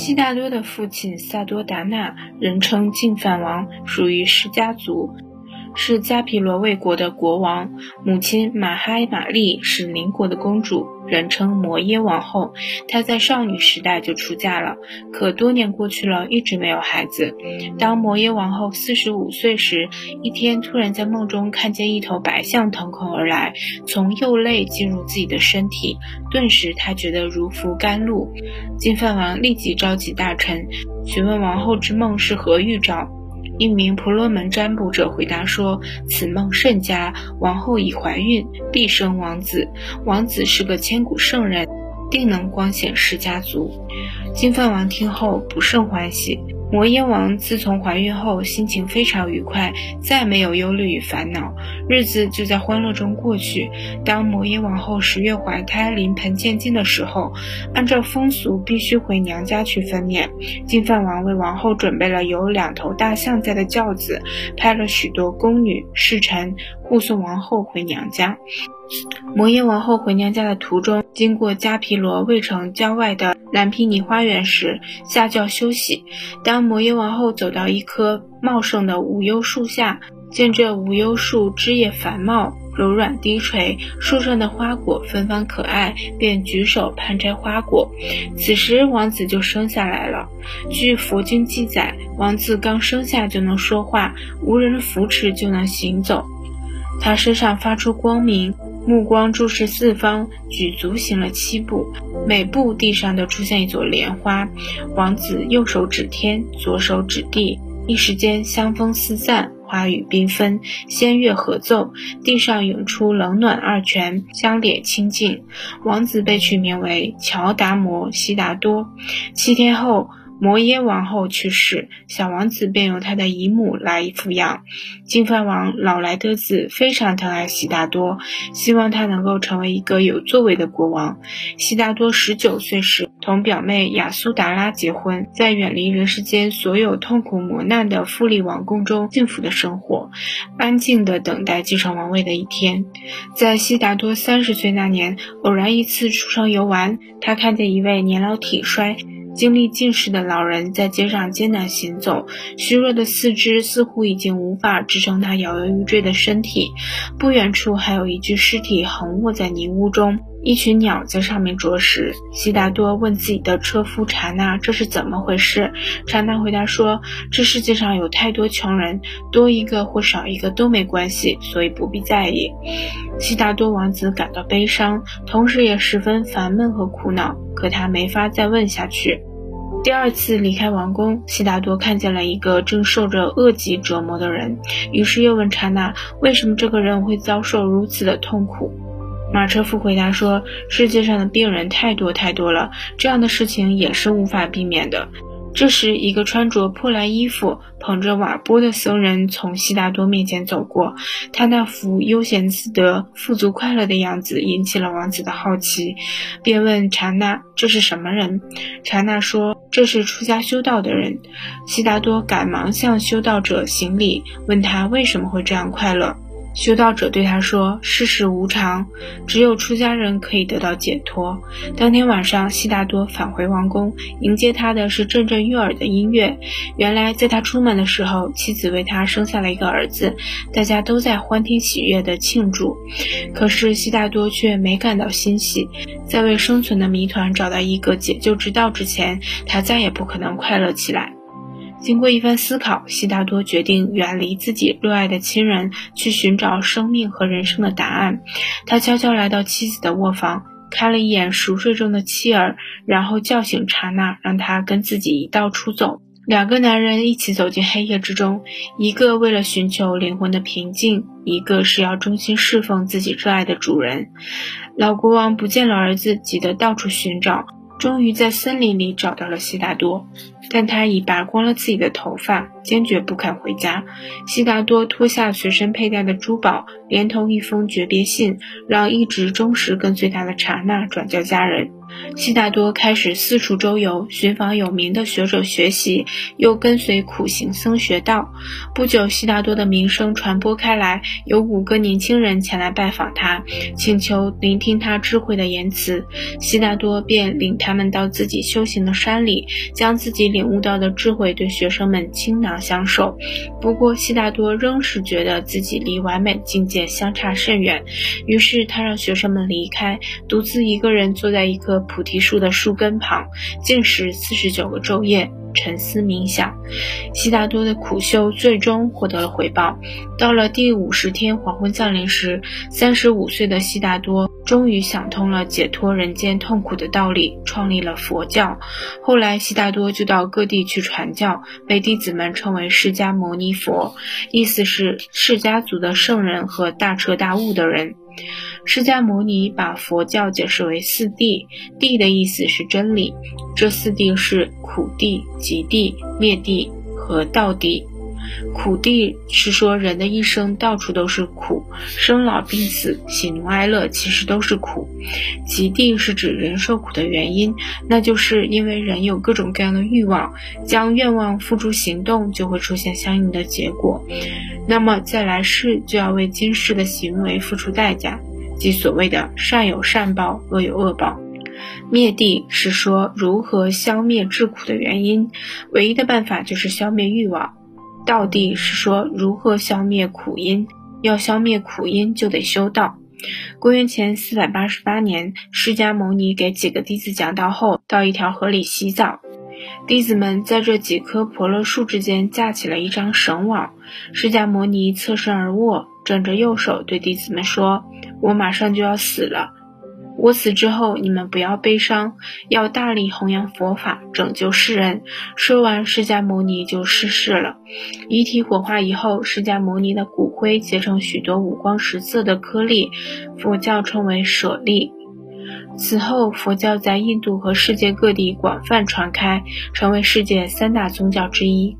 悉达多的父亲萨多达纳，人称净饭王，属于释迦族。是迦毗罗卫国的国王，母亲玛哈玛丽是邻国的公主，人称摩耶王后。她在少女时代就出嫁了，可多年过去了，一直没有孩子。当摩耶王后四十五岁时，一天突然在梦中看见一头白象腾空而来，从右肋进入自己的身体，顿时她觉得如服甘露。金饭王立即召集大臣，询问王后之梦是何预兆。一名婆罗门占卜者回答说：“此梦甚佳，王后已怀孕，必生王子。王子是个千古圣人，定能光显氏家族。”金饭王听后不胜欢喜。摩耶王自从怀孕后，心情非常愉快，再没有忧虑与烦恼，日子就在欢乐中过去。当摩耶王后十月怀胎、临盆见精的时候，按照风俗必须回娘家去分娩。金饭王为王后准备了有两头大象在的轿子，派了许多宫女侍臣护送王后回娘家。摩耶王后回娘家的途中，经过迦毗罗卫城郊外的南皮尼花园时，下轿休息。当摩耶王后走到一棵茂盛的无忧树下，见这无忧树枝叶繁茂、柔软低垂，树上的花果芬芳可爱，便举手攀摘花果。此时，王子就生下来了。据佛经记载，王子刚生下就能说话，无人扶持就能行走。他身上发出光明。目光注视四方，举足行了七步，每步地上都出现一朵莲花。王子右手指天，左手指地，一时间香风四散，花雨缤纷，仙乐合奏，地上涌出冷暖二泉，相连清净。王子被取名为乔达摩悉达多。七天后。摩耶王后去世，小王子便由他的姨母来抚养。金饭王老来得子，非常疼爱悉达多，希望他能够成为一个有作为的国王。悉达多十九岁时，同表妹雅苏达拉结婚，在远离人世间所有痛苦磨难的富丽王宫中幸福的生活，安静地等待继承王位的一天。在悉达多三十岁那年，偶然一次出城游玩，他看见一位年老体衰。经历近视的老人在街上艰难行走，虚弱的四肢似乎已经无法支撑他摇摇欲坠的身体。不远处还有一具尸体横卧在泥污中，一群鸟在上面啄食。悉达多问自己的车夫查那：“这是怎么回事？”查那回答说：“这世界上有太多穷人，多一个或少一个都没关系，所以不必在意。”悉达多王子感到悲伤，同时也十分烦闷和苦恼。可他没法再问下去。第二次离开王宫，悉达多看见了一个正受着恶疾折磨的人，于是又问查那：“为什么这个人会遭受如此的痛苦？”马车夫回答说：“世界上的病人太多太多了，这样的事情也是无法避免的。”这时，一个穿着破烂衣服、捧着瓦钵的僧人从悉达多面前走过。他那副悠闲自得、富足快乐的样子引起了王子的好奇，便问查那：“这是什么人？”查那说：“这是出家修道的人。”悉达多赶忙向修道者行礼，问他为什么会这样快乐。修道者对他说：“世事无常，只有出家人可以得到解脱。”当天晚上，悉达多返回王宫，迎接他的是阵阵悦耳的音乐。原来，在他出门的时候，妻子为他生下了一个儿子，大家都在欢天喜悦地庆祝。可是，悉达多却没感到欣喜。在为生存的谜团找到一个解救之道之前，他再也不可能快乐起来。经过一番思考，悉达多决定远离自己热爱的亲人，去寻找生命和人生的答案。他悄悄来到妻子的卧房，看了一眼熟睡中的妻儿，然后叫醒查娜，让他跟自己一道出走。两个男人一起走进黑夜之中，一个为了寻求灵魂的平静，一个是要忠心侍奉自己热爱的主人。老国王不见了儿子，急得到处寻找，终于在森林里找到了悉达多。但他已拔光了自己的头发，坚决不肯回家。悉达多脱下随身佩戴的珠宝，连同一封诀别信，让一直忠实跟随他的查那转交家人。悉达多开始四处周游，寻访有名的学者学习，又跟随苦行僧学道。不久，悉达多的名声传播开来，有五个年轻人前来拜访他，请求聆听他智慧的言辞。悉达多便领他们到自己修行的山里，将自己领悟到的智慧对学生们倾囊相授。不过，悉达多仍是觉得自己离完美境界相差甚远，于是他让学生们离开，独自一个人坐在一个菩提树的树根旁，静食四十九个昼夜，沉思冥想。悉达多的苦修最终获得了回报。到了第五十天黄昏降临时，三十五岁的悉达多终于想通了解脱人间痛苦的道理，创立了佛教。后来，悉达多就到各地去传教，被弟子们称为释迦牟尼佛，意思是释迦族的圣人和大彻大悟的人。释迦牟尼把佛教解释为四谛，谛的意思是真理。这四谛是苦谛、极地、灭地和道地。苦地是说人的一生到处都是苦，生老病死、喜怒哀乐其实都是苦。极地是指人受苦的原因，那就是因为人有各种各样的欲望，将愿望付诸行动，就会出现相应的结果。那么在来世就要为今世的行为付出代价，即所谓的善有善报，恶有恶报。灭地是说如何消灭致苦的原因，唯一的办法就是消灭欲望。道地是说如何消灭苦因，要消灭苦因就得修道。公元前四百八十八年，释迦牟尼给几个弟子讲道后，到一条河里洗澡。弟子们在这几棵婆罗树之间架起了一张绳网。释迦牟尼侧身而卧，枕着右手对弟子们说：“我马上就要死了。我死之后，你们不要悲伤，要大力弘扬佛法，拯救世人。”说完，释迦牟尼就逝世了。遗体火化以后，释迦牟尼的骨灰结成许多五光十色的颗粒，佛教称为舍利。此后，佛教在印度和世界各地广泛传开，成为世界三大宗教之一。